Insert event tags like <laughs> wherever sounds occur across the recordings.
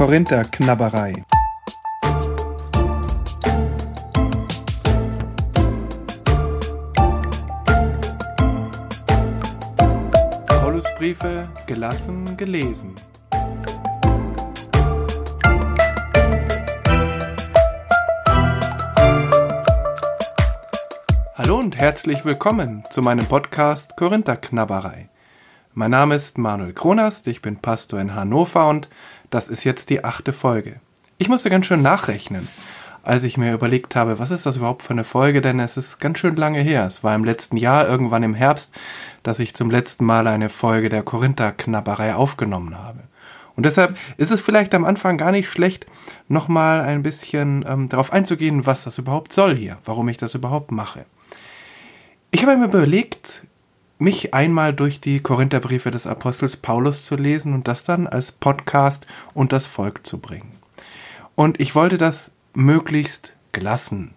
Korinther-Knabberei. Paulusbriefe gelassen gelesen. Hallo und herzlich willkommen zu meinem Podcast Korinther-Knabberei. Mein Name ist Manuel Kronast, ich bin Pastor in Hannover und das ist jetzt die achte Folge. Ich musste ganz schön nachrechnen, als ich mir überlegt habe, was ist das überhaupt für eine Folge, denn es ist ganz schön lange her. Es war im letzten Jahr, irgendwann im Herbst, dass ich zum letzten Mal eine Folge der Korinther-Knabberei aufgenommen habe. Und deshalb ist es vielleicht am Anfang gar nicht schlecht, nochmal ein bisschen ähm, darauf einzugehen, was das überhaupt soll hier, warum ich das überhaupt mache. Ich habe mir überlegt, mich einmal durch die Korintherbriefe des Apostels Paulus zu lesen und das dann als Podcast und das Volk zu bringen. Und ich wollte das möglichst gelassen,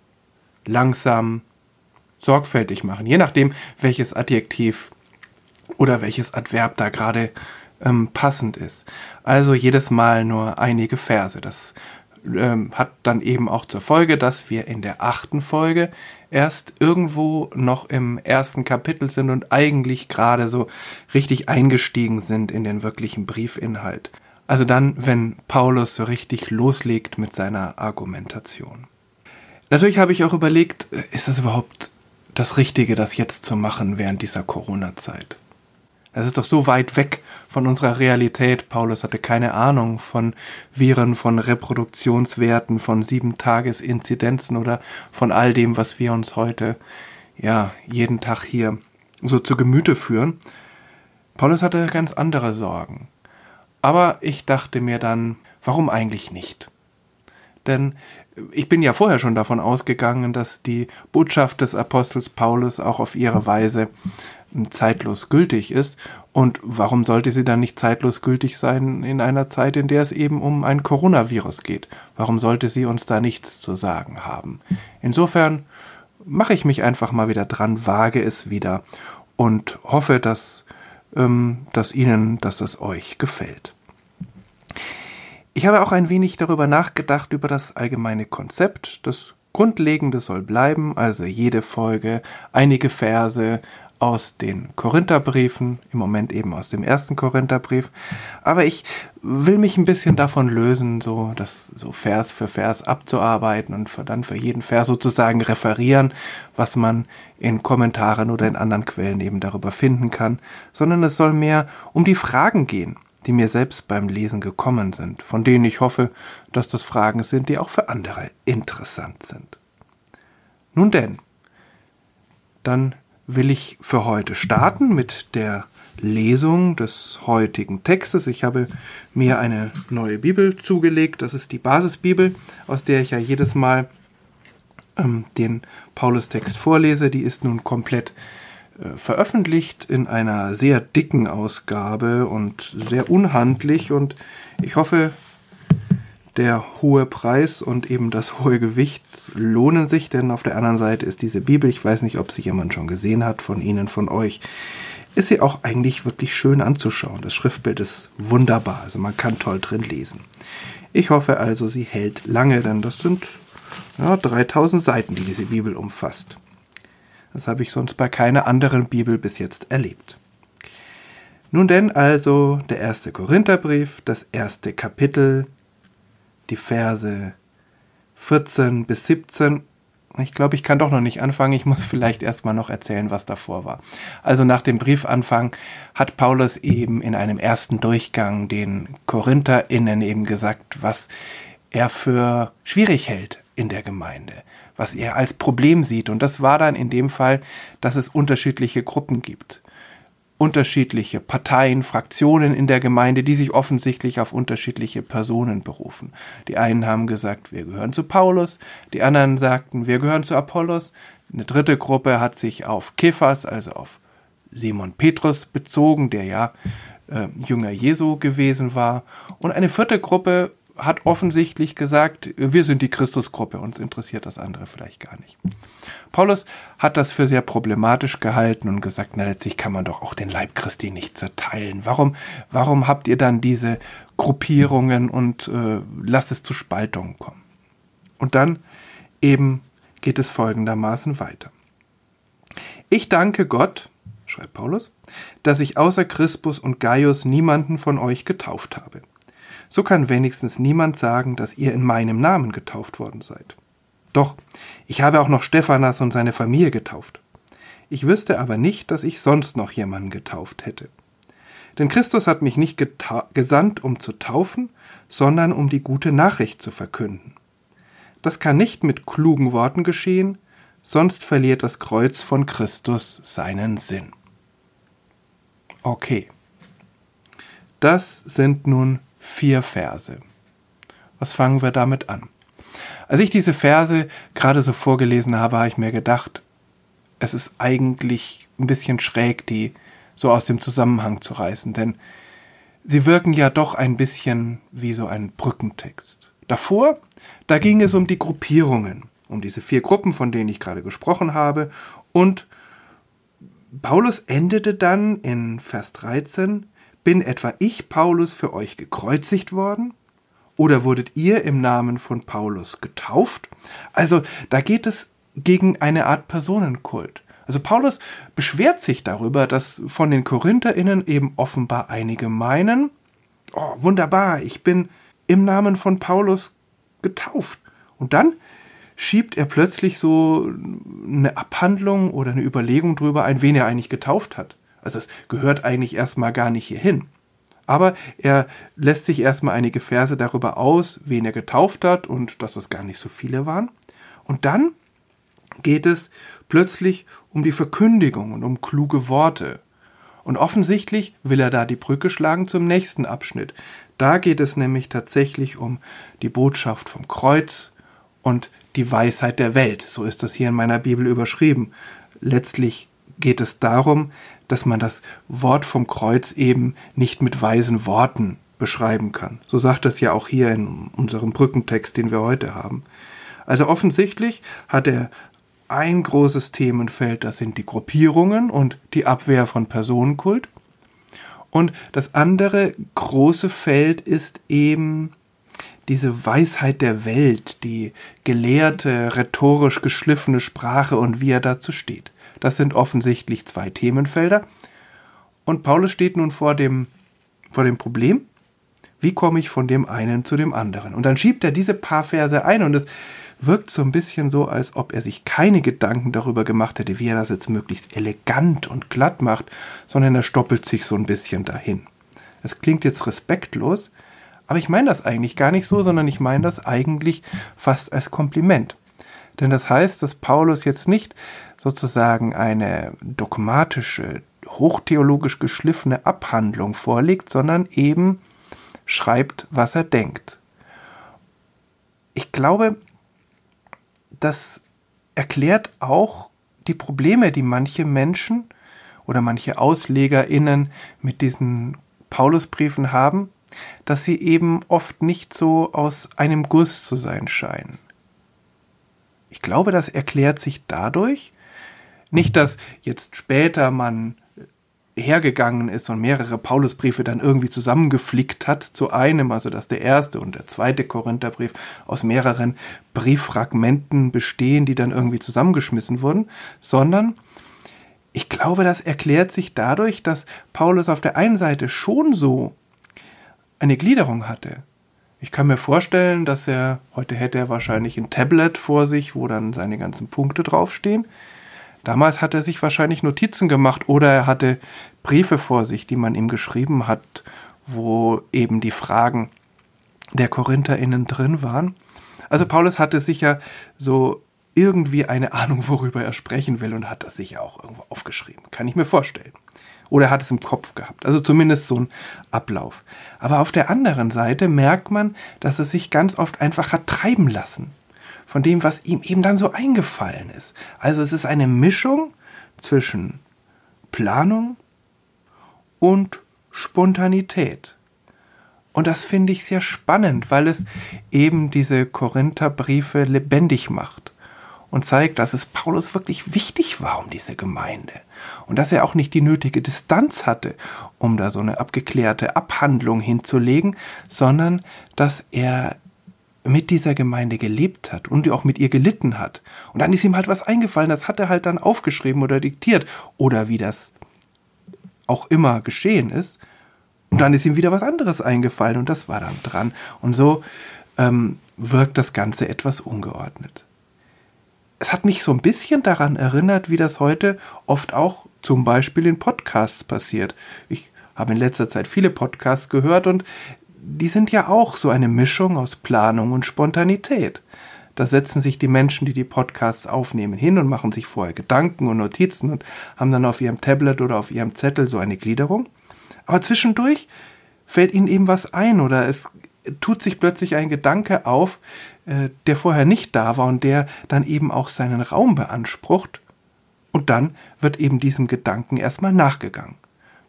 langsam, sorgfältig machen, je nachdem, welches Adjektiv oder welches Adverb da gerade ähm, passend ist. Also jedes Mal nur einige Verse. Das ähm, hat dann eben auch zur Folge, dass wir in der achten Folge erst irgendwo noch im ersten Kapitel sind und eigentlich gerade so richtig eingestiegen sind in den wirklichen Briefinhalt. Also dann, wenn Paulus so richtig loslegt mit seiner Argumentation. Natürlich habe ich auch überlegt, äh, ist das überhaupt das Richtige, das jetzt zu machen während dieser Corona-Zeit? Es ist doch so weit weg von unserer Realität. Paulus hatte keine Ahnung von Viren, von Reproduktionswerten, von Sieben-Tages-Inzidenzen oder von all dem, was wir uns heute, ja, jeden Tag hier so zu Gemüte führen. Paulus hatte ganz andere Sorgen. Aber ich dachte mir dann, warum eigentlich nicht? Denn ich bin ja vorher schon davon ausgegangen, dass die Botschaft des Apostels Paulus auch auf ihre Weise zeitlos gültig ist. Und warum sollte sie dann nicht zeitlos gültig sein in einer Zeit, in der es eben um ein Coronavirus geht? Warum sollte sie uns da nichts zu sagen haben? Insofern mache ich mich einfach mal wieder dran, wage es wieder und hoffe, dass, ähm, dass Ihnen, dass es euch gefällt. Ich habe auch ein wenig darüber nachgedacht, über das allgemeine Konzept. Das Grundlegende soll bleiben, also jede Folge, einige Verse, aus den Korintherbriefen, im Moment eben aus dem ersten Korintherbrief. Aber ich will mich ein bisschen davon lösen, so das so Vers für Vers abzuarbeiten und für, dann für jeden Vers sozusagen referieren, was man in Kommentaren oder in anderen Quellen eben darüber finden kann, sondern es soll mehr um die Fragen gehen, die mir selbst beim Lesen gekommen sind, von denen ich hoffe, dass das Fragen sind, die auch für andere interessant sind. Nun denn, dann will ich für heute starten mit der Lesung des heutigen Textes. Ich habe mir eine neue Bibel zugelegt. Das ist die Basisbibel, aus der ich ja jedes Mal ähm, den Paulus-Text vorlese. Die ist nun komplett äh, veröffentlicht in einer sehr dicken Ausgabe und sehr unhandlich. Und ich hoffe, der hohe Preis und eben das hohe Gewicht lohnen sich, denn auf der anderen Seite ist diese Bibel, ich weiß nicht, ob sie jemand schon gesehen hat von Ihnen, von euch, ist sie auch eigentlich wirklich schön anzuschauen. Das Schriftbild ist wunderbar, also man kann toll drin lesen. Ich hoffe also, sie hält lange, denn das sind ja, 3000 Seiten, die diese Bibel umfasst. Das habe ich sonst bei keiner anderen Bibel bis jetzt erlebt. Nun denn also der erste Korintherbrief, das erste Kapitel, die Verse 14 bis 17. Ich glaube, ich kann doch noch nicht anfangen. Ich muss <laughs> vielleicht erstmal noch erzählen, was davor war. Also nach dem Briefanfang hat Paulus eben in einem ersten Durchgang den KorintherInnen eben gesagt, was er für schwierig hält in der Gemeinde, was er als Problem sieht. Und das war dann in dem Fall, dass es unterschiedliche Gruppen gibt unterschiedliche Parteien, Fraktionen in der Gemeinde, die sich offensichtlich auf unterschiedliche Personen berufen. Die einen haben gesagt, wir gehören zu Paulus, die anderen sagten, wir gehören zu Apollos. Eine dritte Gruppe hat sich auf Kephas, also auf Simon Petrus bezogen, der ja äh, Jünger Jesu gewesen war. Und eine vierte Gruppe hat offensichtlich gesagt, wir sind die Christusgruppe, uns interessiert das andere vielleicht gar nicht. Paulus hat das für sehr problematisch gehalten und gesagt, na letztlich kann man doch auch den Leib Christi nicht zerteilen. Warum, warum habt ihr dann diese Gruppierungen und äh, lasst es zu Spaltungen kommen? Und dann eben geht es folgendermaßen weiter. Ich danke Gott, schreibt Paulus, dass ich außer Crispus und Gaius niemanden von euch getauft habe. So kann wenigstens niemand sagen, dass ihr in meinem Namen getauft worden seid. Doch, ich habe auch noch Stephanas und seine Familie getauft. Ich wüsste aber nicht, dass ich sonst noch jemanden getauft hätte. Denn Christus hat mich nicht gesandt, um zu taufen, sondern um die gute Nachricht zu verkünden. Das kann nicht mit klugen Worten geschehen, sonst verliert das Kreuz von Christus seinen Sinn. Okay. Das sind nun vier Verse. Was fangen wir damit an? Als ich diese Verse gerade so vorgelesen habe, habe ich mir gedacht, es ist eigentlich ein bisschen schräg, die so aus dem Zusammenhang zu reißen, denn sie wirken ja doch ein bisschen wie so ein Brückentext. Davor, da ging es um die Gruppierungen, um diese vier Gruppen, von denen ich gerade gesprochen habe, und Paulus endete dann in Vers 13, bin etwa ich, Paulus, für euch gekreuzigt worden? Oder wurdet ihr im Namen von Paulus getauft? Also da geht es gegen eine Art Personenkult. Also Paulus beschwert sich darüber, dass von den Korintherinnen eben offenbar einige meinen, oh, wunderbar, ich bin im Namen von Paulus getauft. Und dann schiebt er plötzlich so eine Abhandlung oder eine Überlegung drüber ein, wen er eigentlich getauft hat. Also es gehört eigentlich erstmal gar nicht hierhin. Aber er lässt sich erstmal einige Verse darüber aus, wen er getauft hat und dass es gar nicht so viele waren. Und dann geht es plötzlich um die Verkündigung und um kluge Worte. Und offensichtlich will er da die Brücke schlagen zum nächsten Abschnitt. Da geht es nämlich tatsächlich um die Botschaft vom Kreuz und die Weisheit der Welt. So ist das hier in meiner Bibel überschrieben. Letztlich geht es darum, dass man das Wort vom Kreuz eben nicht mit weisen Worten beschreiben kann. So sagt das ja auch hier in unserem Brückentext, den wir heute haben. Also offensichtlich hat er ein großes Themenfeld, das sind die Gruppierungen und die Abwehr von Personenkult. Und das andere große Feld ist eben diese Weisheit der Welt, die gelehrte, rhetorisch geschliffene Sprache und wie er dazu steht. Das sind offensichtlich zwei Themenfelder. Und Paulus steht nun vor dem, vor dem Problem, wie komme ich von dem einen zu dem anderen? Und dann schiebt er diese paar Verse ein und es wirkt so ein bisschen so, als ob er sich keine Gedanken darüber gemacht hätte, wie er das jetzt möglichst elegant und glatt macht, sondern er stoppelt sich so ein bisschen dahin. Es klingt jetzt respektlos, aber ich meine das eigentlich gar nicht so, sondern ich meine das eigentlich fast als Kompliment. Denn das heißt, dass Paulus jetzt nicht sozusagen eine dogmatische, hochtheologisch geschliffene Abhandlung vorlegt, sondern eben schreibt, was er denkt. Ich glaube, das erklärt auch die Probleme, die manche Menschen oder manche AuslegerInnen mit diesen Paulusbriefen haben, dass sie eben oft nicht so aus einem Guss zu sein scheinen. Ich glaube, das erklärt sich dadurch, nicht, dass jetzt später man hergegangen ist und mehrere Paulusbriefe dann irgendwie zusammengeflickt hat zu einem, also dass der erste und der zweite Korintherbrief aus mehreren Brieffragmenten bestehen, die dann irgendwie zusammengeschmissen wurden, sondern ich glaube, das erklärt sich dadurch, dass Paulus auf der einen Seite schon so eine Gliederung hatte. Ich kann mir vorstellen, dass er, heute hätte er wahrscheinlich ein Tablet vor sich, wo dann seine ganzen Punkte draufstehen. Damals hat er sich wahrscheinlich Notizen gemacht oder er hatte Briefe vor sich, die man ihm geschrieben hat, wo eben die Fragen der KorintherInnen drin waren. Also Paulus hatte sicher so irgendwie eine Ahnung, worüber er sprechen will und hat das sicher auch irgendwo aufgeschrieben. Kann ich mir vorstellen. Oder er hat es im Kopf gehabt. Also zumindest so ein Ablauf. Aber auf der anderen Seite merkt man, dass er sich ganz oft einfach hat treiben lassen. Von dem, was ihm eben dann so eingefallen ist. Also es ist eine Mischung zwischen Planung und Spontanität. Und das finde ich sehr spannend, weil es eben diese Korintherbriefe lebendig macht und zeigt, dass es Paulus wirklich wichtig war um diese Gemeinde und dass er auch nicht die nötige Distanz hatte, um da so eine abgeklärte Abhandlung hinzulegen, sondern dass er mit dieser Gemeinde gelebt hat und auch mit ihr gelitten hat. Und dann ist ihm halt was eingefallen, das hat er halt dann aufgeschrieben oder diktiert oder wie das auch immer geschehen ist. Und dann ist ihm wieder was anderes eingefallen und das war dann dran. Und so ähm, wirkt das Ganze etwas ungeordnet es hat mich so ein bisschen daran erinnert, wie das heute oft auch zum Beispiel in Podcasts passiert. Ich habe in letzter Zeit viele Podcasts gehört und die sind ja auch so eine Mischung aus Planung und Spontanität. Da setzen sich die Menschen, die die Podcasts aufnehmen, hin und machen sich vorher Gedanken und Notizen und haben dann auf ihrem Tablet oder auf ihrem Zettel so eine Gliederung. Aber zwischendurch fällt ihnen eben was ein oder es tut sich plötzlich ein Gedanke auf, äh, der vorher nicht da war und der dann eben auch seinen Raum beansprucht. Und dann wird eben diesem Gedanken erstmal nachgegangen.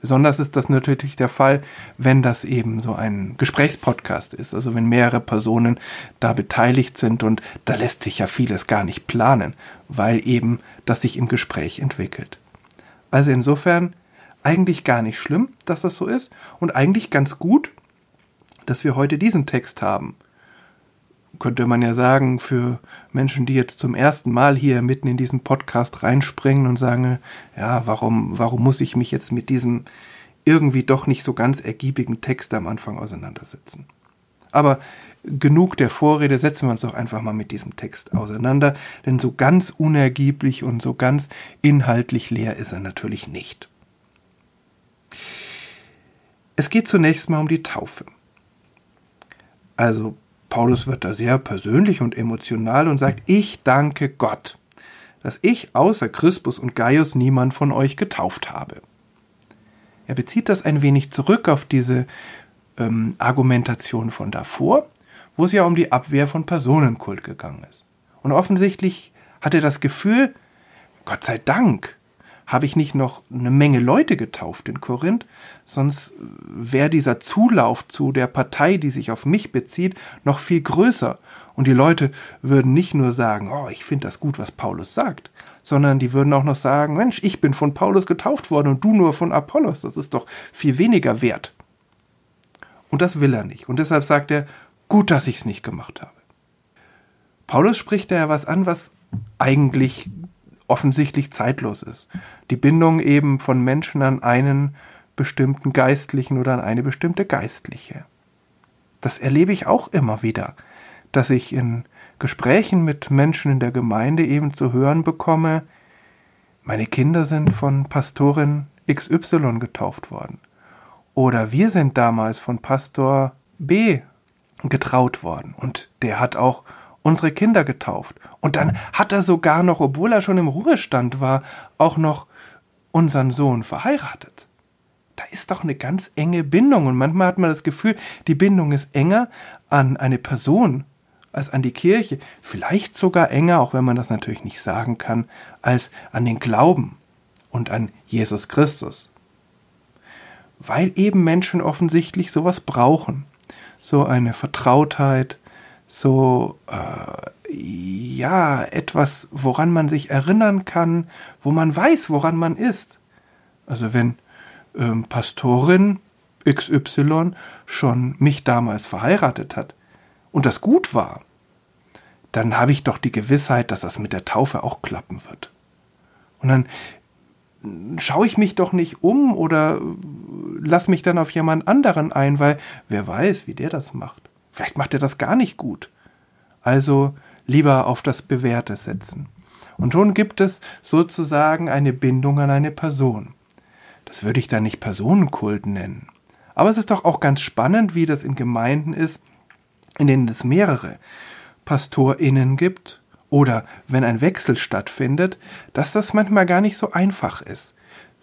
Besonders ist das natürlich der Fall, wenn das eben so ein Gesprächspodcast ist, also wenn mehrere Personen da beteiligt sind und da lässt sich ja vieles gar nicht planen, weil eben das sich im Gespräch entwickelt. Also insofern eigentlich gar nicht schlimm, dass das so ist und eigentlich ganz gut, dass wir heute diesen Text haben. Könnte man ja sagen, für Menschen, die jetzt zum ersten Mal hier mitten in diesen Podcast reinspringen und sagen, ja, warum, warum muss ich mich jetzt mit diesem irgendwie doch nicht so ganz ergiebigen Text am Anfang auseinandersetzen? Aber genug der Vorrede, setzen wir uns doch einfach mal mit diesem Text auseinander, denn so ganz unergieblich und so ganz inhaltlich leer ist er natürlich nicht. Es geht zunächst mal um die Taufe. Also Paulus wird da sehr persönlich und emotional und sagt, ich danke Gott, dass ich außer Crispus und Gaius niemand von euch getauft habe. Er bezieht das ein wenig zurück auf diese ähm, Argumentation von davor, wo es ja um die Abwehr von Personenkult gegangen ist. Und offensichtlich hat er das Gefühl, Gott sei Dank, habe ich nicht noch eine Menge Leute getauft in Korinth, sonst wäre dieser Zulauf zu der Partei, die sich auf mich bezieht, noch viel größer. Und die Leute würden nicht nur sagen, oh, ich finde das gut, was Paulus sagt, sondern die würden auch noch sagen, Mensch, ich bin von Paulus getauft worden und du nur von Apollos, das ist doch viel weniger wert. Und das will er nicht. Und deshalb sagt er, gut, dass ich es nicht gemacht habe. Paulus spricht da ja was an, was eigentlich offensichtlich zeitlos ist. Die Bindung eben von Menschen an einen bestimmten Geistlichen oder an eine bestimmte Geistliche. Das erlebe ich auch immer wieder, dass ich in Gesprächen mit Menschen in der Gemeinde eben zu hören bekomme, meine Kinder sind von Pastorin XY getauft worden. Oder wir sind damals von Pastor B getraut worden und der hat auch unsere Kinder getauft. Und dann hat er sogar noch, obwohl er schon im Ruhestand war, auch noch unseren Sohn verheiratet. Da ist doch eine ganz enge Bindung. Und manchmal hat man das Gefühl, die Bindung ist enger an eine Person als an die Kirche. Vielleicht sogar enger, auch wenn man das natürlich nicht sagen kann, als an den Glauben und an Jesus Christus. Weil eben Menschen offensichtlich sowas brauchen. So eine Vertrautheit, so äh, ja etwas, woran man sich erinnern kann, wo man weiß, woran man ist. Also wenn ähm, Pastorin XY schon mich damals verheiratet hat und das gut war, dann habe ich doch die Gewissheit, dass das mit der Taufe auch klappen wird. Und dann schaue ich mich doch nicht um oder lass mich dann auf jemand anderen ein, weil wer weiß, wie der das macht. Vielleicht macht er das gar nicht gut. Also lieber auf das Bewährte setzen. Und schon gibt es sozusagen eine Bindung an eine Person. Das würde ich dann nicht Personenkult nennen. Aber es ist doch auch ganz spannend, wie das in Gemeinden ist, in denen es mehrere PastorInnen gibt oder wenn ein Wechsel stattfindet, dass das manchmal gar nicht so einfach ist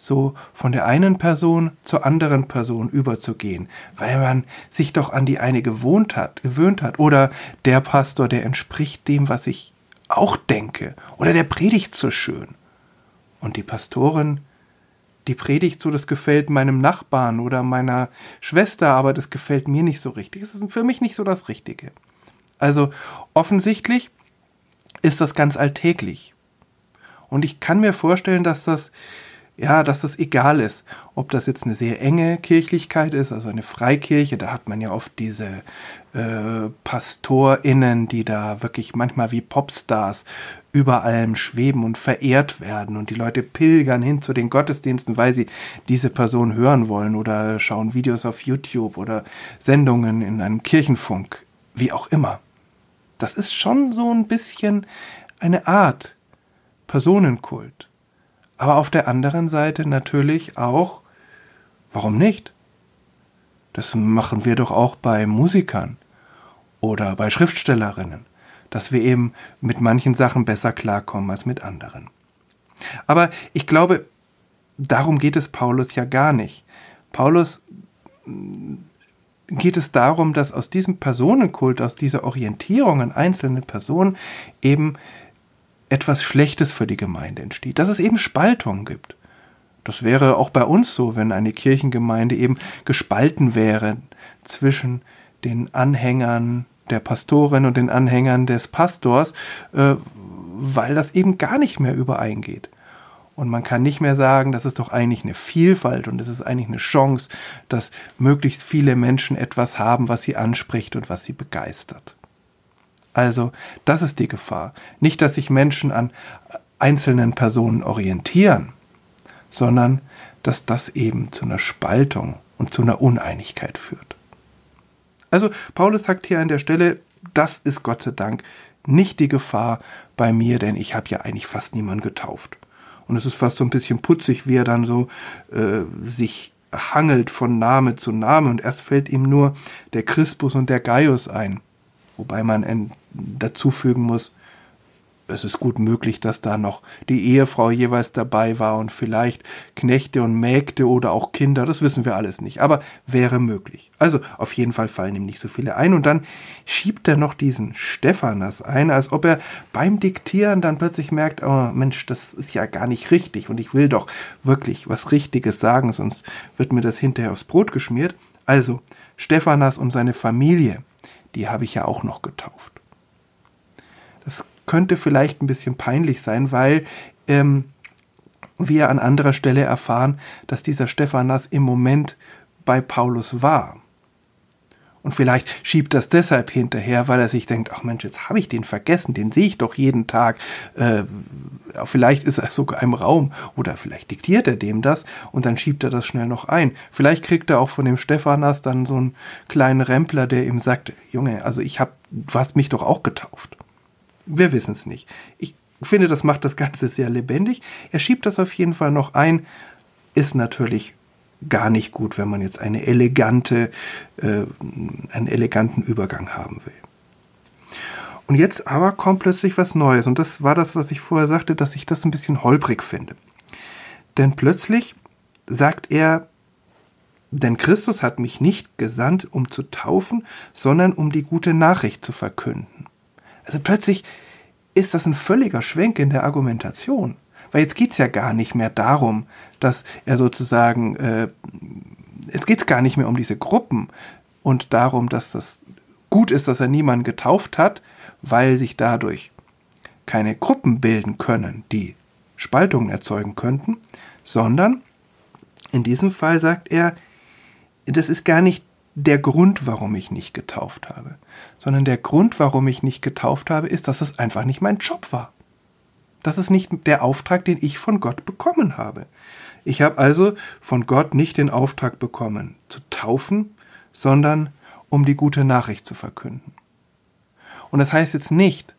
so von der einen Person zur anderen Person überzugehen, weil man sich doch an die eine gewohnt hat, gewöhnt hat. Oder der Pastor, der entspricht dem, was ich auch denke. Oder der predigt so schön. Und die Pastorin die Predigt so, das gefällt meinem Nachbarn oder meiner Schwester, aber das gefällt mir nicht so richtig. Es ist für mich nicht so das Richtige. Also offensichtlich ist das ganz alltäglich. Und ich kann mir vorstellen, dass das ja, dass das egal ist, ob das jetzt eine sehr enge Kirchlichkeit ist, also eine Freikirche, da hat man ja oft diese äh, PastorInnen, die da wirklich manchmal wie Popstars über allem schweben und verehrt werden und die Leute pilgern hin zu den Gottesdiensten, weil sie diese Person hören wollen oder schauen Videos auf YouTube oder Sendungen in einem Kirchenfunk, wie auch immer. Das ist schon so ein bisschen eine Art Personenkult. Aber auf der anderen Seite natürlich auch, warum nicht? Das machen wir doch auch bei Musikern oder bei Schriftstellerinnen, dass wir eben mit manchen Sachen besser klarkommen als mit anderen. Aber ich glaube, darum geht es Paulus ja gar nicht. Paulus geht es darum, dass aus diesem Personenkult, aus dieser Orientierung an einzelne Personen eben etwas Schlechtes für die Gemeinde entsteht, dass es eben Spaltung gibt. Das wäre auch bei uns so, wenn eine Kirchengemeinde eben gespalten wäre zwischen den Anhängern der Pastorin und den Anhängern des Pastors, äh, weil das eben gar nicht mehr übereingeht. Und man kann nicht mehr sagen, das ist doch eigentlich eine Vielfalt und es ist eigentlich eine Chance, dass möglichst viele Menschen etwas haben, was sie anspricht und was sie begeistert. Also, das ist die Gefahr. Nicht, dass sich Menschen an einzelnen Personen orientieren, sondern dass das eben zu einer Spaltung und zu einer Uneinigkeit führt. Also, Paulus sagt hier an der Stelle, das ist Gott sei Dank nicht die Gefahr bei mir, denn ich habe ja eigentlich fast niemanden getauft. Und es ist fast so ein bisschen putzig, wie er dann so äh, sich hangelt von Name zu Name und erst fällt ihm nur der Crispus und der Gaius ein. Wobei man dazu fügen muss, es ist gut möglich, dass da noch die Ehefrau jeweils dabei war und vielleicht Knechte und Mägde oder auch Kinder, das wissen wir alles nicht, aber wäre möglich. Also auf jeden Fall fallen ihm nicht so viele ein und dann schiebt er noch diesen Stephanas ein, als ob er beim Diktieren dann plötzlich merkt, oh Mensch, das ist ja gar nicht richtig und ich will doch wirklich was Richtiges sagen, sonst wird mir das hinterher aufs Brot geschmiert. Also Stephanas und seine Familie, die habe ich ja auch noch getauft. Das könnte vielleicht ein bisschen peinlich sein, weil ähm, wir an anderer Stelle erfahren, dass dieser Stephanas im Moment bei Paulus war. Und vielleicht schiebt das deshalb hinterher, weil er sich denkt, ach Mensch, jetzt habe ich den vergessen, den sehe ich doch jeden Tag. Äh, vielleicht ist er sogar im Raum oder vielleicht diktiert er dem das und dann schiebt er das schnell noch ein. Vielleicht kriegt er auch von dem Stephanas dann so einen kleinen Rempler, der ihm sagt, Junge, also ich hab, du hast mich doch auch getauft. Wir wissen es nicht. Ich finde, das macht das Ganze sehr lebendig. Er schiebt das auf jeden Fall noch ein. Ist natürlich gar nicht gut, wenn man jetzt eine elegante, äh, einen eleganten Übergang haben will. Und jetzt aber kommt plötzlich was Neues. Und das war das, was ich vorher sagte, dass ich das ein bisschen holprig finde. Denn plötzlich sagt er, denn Christus hat mich nicht gesandt, um zu taufen, sondern um die gute Nachricht zu verkünden. Also plötzlich ist das ein völliger Schwenk in der Argumentation. Weil jetzt geht's ja gar nicht mehr darum, dass er sozusagen, äh, es geht gar nicht mehr um diese Gruppen und darum, dass das gut ist, dass er niemanden getauft hat, weil sich dadurch keine Gruppen bilden können, die Spaltungen erzeugen könnten, sondern in diesem Fall sagt er, das ist gar nicht der Grund, warum ich nicht getauft habe, sondern der Grund, warum ich nicht getauft habe, ist, dass es einfach nicht mein Job war. Das ist nicht der Auftrag, den ich von Gott bekommen habe. Ich habe also von Gott nicht den Auftrag bekommen, zu taufen, sondern um die gute Nachricht zu verkünden. Und das heißt jetzt nicht,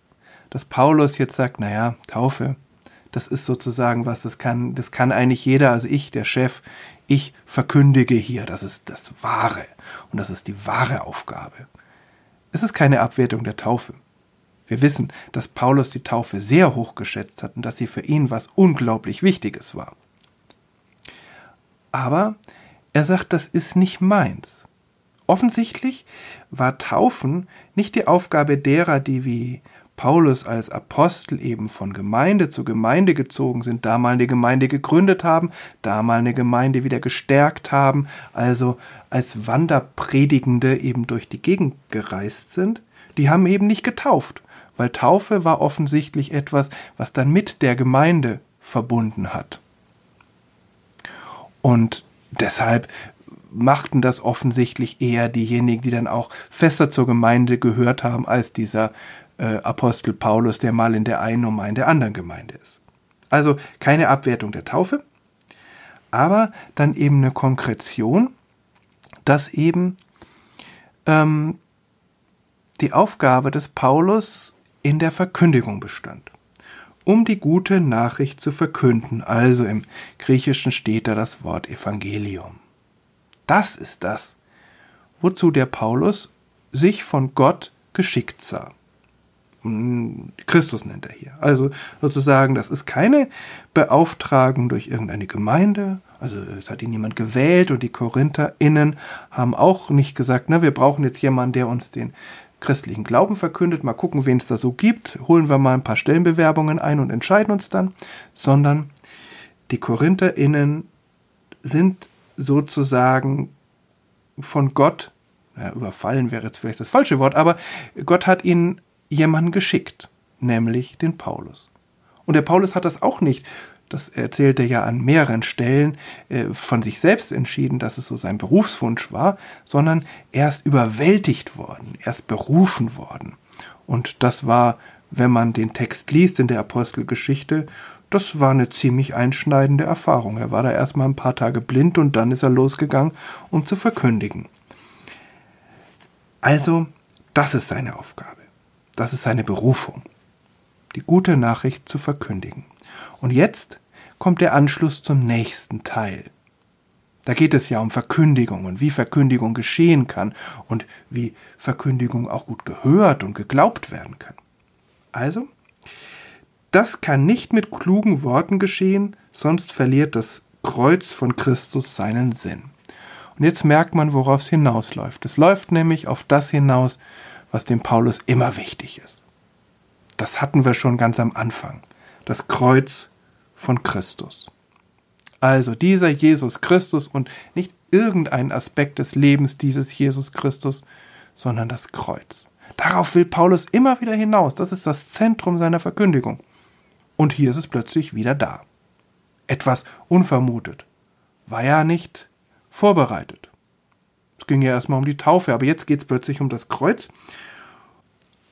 dass Paulus jetzt sagt, naja, Taufe, das ist sozusagen was, das kann, das kann eigentlich jeder, also ich, der Chef, ich verkündige hier, das ist das Wahre und das ist die wahre Aufgabe. Es ist keine Abwertung der Taufe. Wir wissen, dass Paulus die Taufe sehr hoch geschätzt hat und dass sie für ihn was unglaublich Wichtiges war. Aber er sagt, das ist nicht meins. Offensichtlich war Taufen nicht die Aufgabe derer, die wie Paulus als Apostel eben von Gemeinde zu Gemeinde gezogen sind, da mal eine Gemeinde gegründet haben, da mal eine Gemeinde wieder gestärkt haben, also als Wanderpredigende eben durch die Gegend gereist sind, die haben eben nicht getauft, weil Taufe war offensichtlich etwas, was dann mit der Gemeinde verbunden hat. Und deshalb machten das offensichtlich eher diejenigen, die dann auch fester zur Gemeinde gehört haben, als dieser äh, Apostel Paulus, der mal in der einen und mal in der anderen Gemeinde ist. Also keine Abwertung der Taufe, aber dann eben eine Konkretion, dass eben ähm, die Aufgabe des Paulus in der Verkündigung bestand. Um die gute Nachricht zu verkünden, also im Griechischen steht da das Wort Evangelium. Das ist das, wozu der Paulus sich von Gott geschickt sah. Hm, Christus nennt er hier. Also sozusagen, das ist keine Beauftragung durch irgendeine Gemeinde. Also es hat ihn jemand gewählt und die KorintherInnen haben auch nicht gesagt, na, wir brauchen jetzt jemanden, der uns den christlichen Glauben verkündet. Mal gucken, wen es da so gibt. Holen wir mal ein paar Stellenbewerbungen ein und entscheiden uns dann. Sondern die KorintherInnen sind sozusagen von Gott, ja, überfallen wäre jetzt vielleicht das falsche Wort, aber Gott hat ihnen jemanden geschickt, nämlich den Paulus. Und der Paulus hat das auch nicht, das erzählt er ja an mehreren Stellen, äh, von sich selbst entschieden, dass es so sein Berufswunsch war, sondern er ist überwältigt worden, er ist berufen worden. Und das war, wenn man den Text liest in der Apostelgeschichte, das war eine ziemlich einschneidende Erfahrung. Er war da erstmal ein paar Tage blind und dann ist er losgegangen, um zu verkündigen. Also, das ist seine Aufgabe. Das ist seine Berufung, die gute Nachricht zu verkündigen. Und jetzt kommt der Anschluss zum nächsten Teil. Da geht es ja um Verkündigung und wie Verkündigung geschehen kann und wie Verkündigung auch gut gehört und geglaubt werden kann. Also, das kann nicht mit klugen Worten geschehen, sonst verliert das Kreuz von Christus seinen Sinn. Und jetzt merkt man, worauf es hinausläuft. Es läuft nämlich auf das hinaus, was dem Paulus immer wichtig ist. Das hatten wir schon ganz am Anfang. Das Kreuz von Christus. Also dieser Jesus Christus und nicht irgendein Aspekt des Lebens dieses Jesus Christus, sondern das Kreuz. Darauf will Paulus immer wieder hinaus. Das ist das Zentrum seiner Verkündigung. Und hier ist es plötzlich wieder da. Etwas unvermutet. War ja nicht vorbereitet. Es ging ja erstmal um die Taufe, aber jetzt geht es plötzlich um das Kreuz.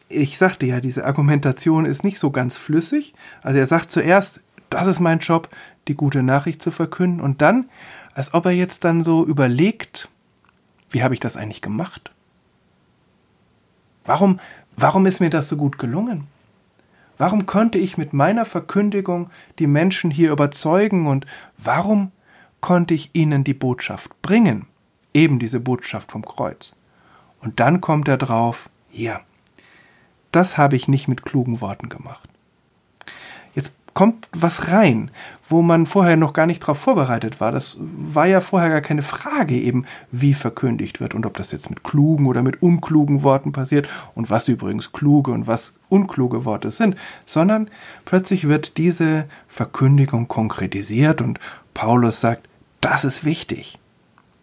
Ich sagte ja, diese Argumentation ist nicht so ganz flüssig. Also er sagt zuerst, das ist mein Job, die gute Nachricht zu verkünden. Und dann, als ob er jetzt dann so überlegt, wie habe ich das eigentlich gemacht? Warum, warum ist mir das so gut gelungen? Warum konnte ich mit meiner Verkündigung die Menschen hier überzeugen und warum konnte ich ihnen die Botschaft bringen? Eben diese Botschaft vom Kreuz. Und dann kommt er drauf, ja, das habe ich nicht mit klugen Worten gemacht. Kommt was rein, wo man vorher noch gar nicht darauf vorbereitet war. Das war ja vorher gar keine Frage eben, wie verkündigt wird und ob das jetzt mit klugen oder mit unklugen Worten passiert und was übrigens kluge und was unkluge Worte sind, sondern plötzlich wird diese Verkündigung konkretisiert und Paulus sagt, das ist wichtig.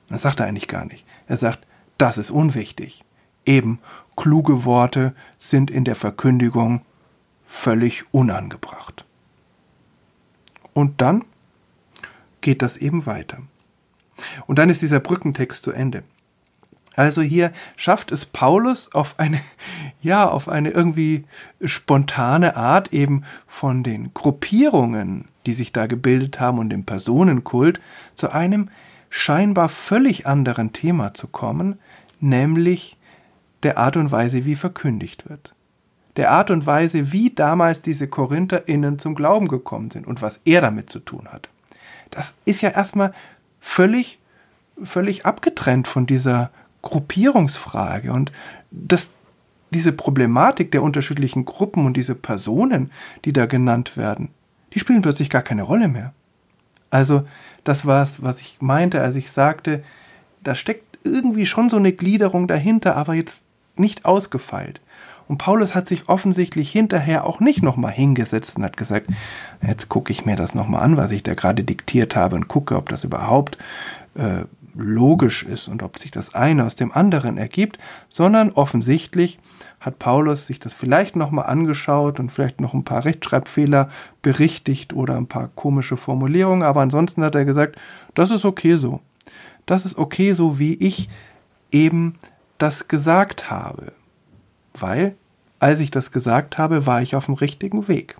Das sagt er eigentlich gar nicht. Er sagt, das ist unwichtig. Eben, kluge Worte sind in der Verkündigung völlig unangebracht. Und dann geht das eben weiter. Und dann ist dieser Brückentext zu Ende. Also hier schafft es Paulus auf eine, <laughs> ja, auf eine irgendwie spontane Art eben von den Gruppierungen, die sich da gebildet haben und dem Personenkult zu einem scheinbar völlig anderen Thema zu kommen, nämlich der Art und Weise, wie verkündigt wird der Art und Weise, wie damals diese KorintherInnen zum Glauben gekommen sind und was er damit zu tun hat. Das ist ja erstmal völlig, völlig abgetrennt von dieser Gruppierungsfrage und das, diese Problematik der unterschiedlichen Gruppen und diese Personen, die da genannt werden, die spielen plötzlich gar keine Rolle mehr. Also, das war es, was ich meinte, als ich sagte, da steckt irgendwie schon so eine Gliederung dahinter, aber jetzt nicht ausgefeilt. Und Paulus hat sich offensichtlich hinterher auch nicht nochmal hingesetzt und hat gesagt, jetzt gucke ich mir das nochmal an, was ich da gerade diktiert habe und gucke, ob das überhaupt äh, logisch ist und ob sich das eine aus dem anderen ergibt, sondern offensichtlich hat Paulus sich das vielleicht nochmal angeschaut und vielleicht noch ein paar Rechtschreibfehler berichtigt oder ein paar komische Formulierungen, aber ansonsten hat er gesagt, das ist okay so. Das ist okay so, wie ich eben das gesagt habe. Weil, als ich das gesagt habe, war ich auf dem richtigen Weg.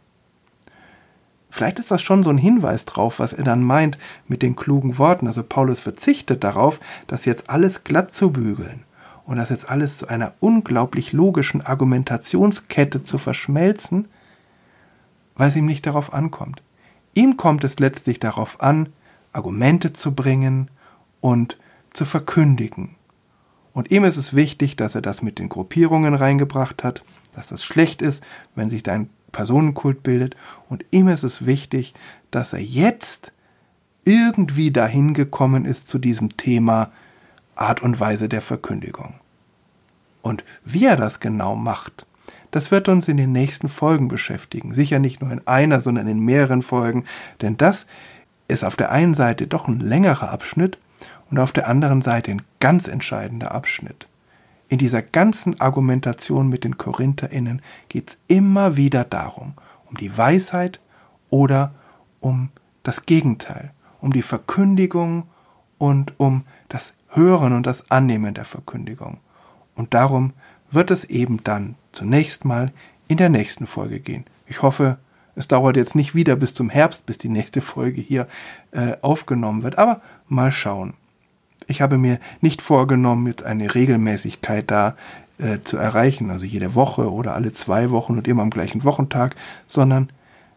Vielleicht ist das schon so ein Hinweis drauf, was er dann meint mit den klugen Worten. Also Paulus verzichtet darauf, das jetzt alles glatt zu bügeln und das jetzt alles zu einer unglaublich logischen Argumentationskette zu verschmelzen, weil es ihm nicht darauf ankommt. Ihm kommt es letztlich darauf an, Argumente zu bringen und zu verkündigen. Und ihm ist es wichtig, dass er das mit den Gruppierungen reingebracht hat, dass das schlecht ist, wenn sich da ein Personenkult bildet. Und ihm ist es wichtig, dass er jetzt irgendwie dahin gekommen ist zu diesem Thema Art und Weise der Verkündigung. Und wie er das genau macht, das wird uns in den nächsten Folgen beschäftigen. Sicher nicht nur in einer, sondern in mehreren Folgen, denn das ist auf der einen Seite doch ein längerer Abschnitt und auf der anderen Seite ein ganz entscheidender Abschnitt. In dieser ganzen Argumentation mit den Korintherinnen geht es immer wieder darum, um die Weisheit oder um das Gegenteil, um die Verkündigung und um das Hören und das Annehmen der Verkündigung. Und darum wird es eben dann zunächst mal in der nächsten Folge gehen. Ich hoffe, es dauert jetzt nicht wieder bis zum Herbst, bis die nächste Folge hier äh, aufgenommen wird, aber mal schauen. Ich habe mir nicht vorgenommen, jetzt eine Regelmäßigkeit da äh, zu erreichen, also jede Woche oder alle zwei Wochen und immer am gleichen Wochentag, sondern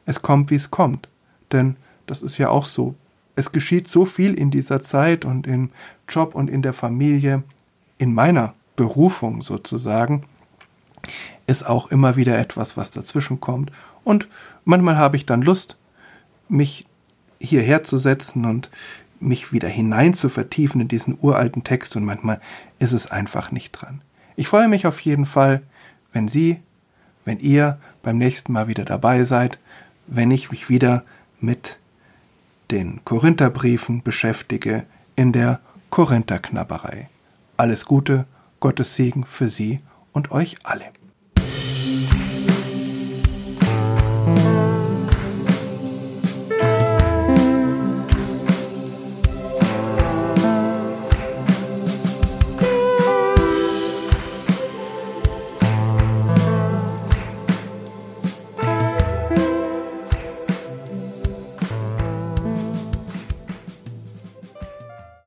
es kommt, wie es kommt. Denn das ist ja auch so. Es geschieht so viel in dieser Zeit und im Job und in der Familie, in meiner Berufung sozusagen, ist auch immer wieder etwas, was dazwischen kommt. Und manchmal habe ich dann Lust, mich hierher zu setzen und mich wieder hinein zu vertiefen in diesen uralten Text und manchmal ist es einfach nicht dran. Ich freue mich auf jeden Fall, wenn Sie, wenn ihr beim nächsten Mal wieder dabei seid, wenn ich mich wieder mit den Korintherbriefen beschäftige in der Korintherknabberei. Alles Gute, Gottes Segen für Sie und euch alle.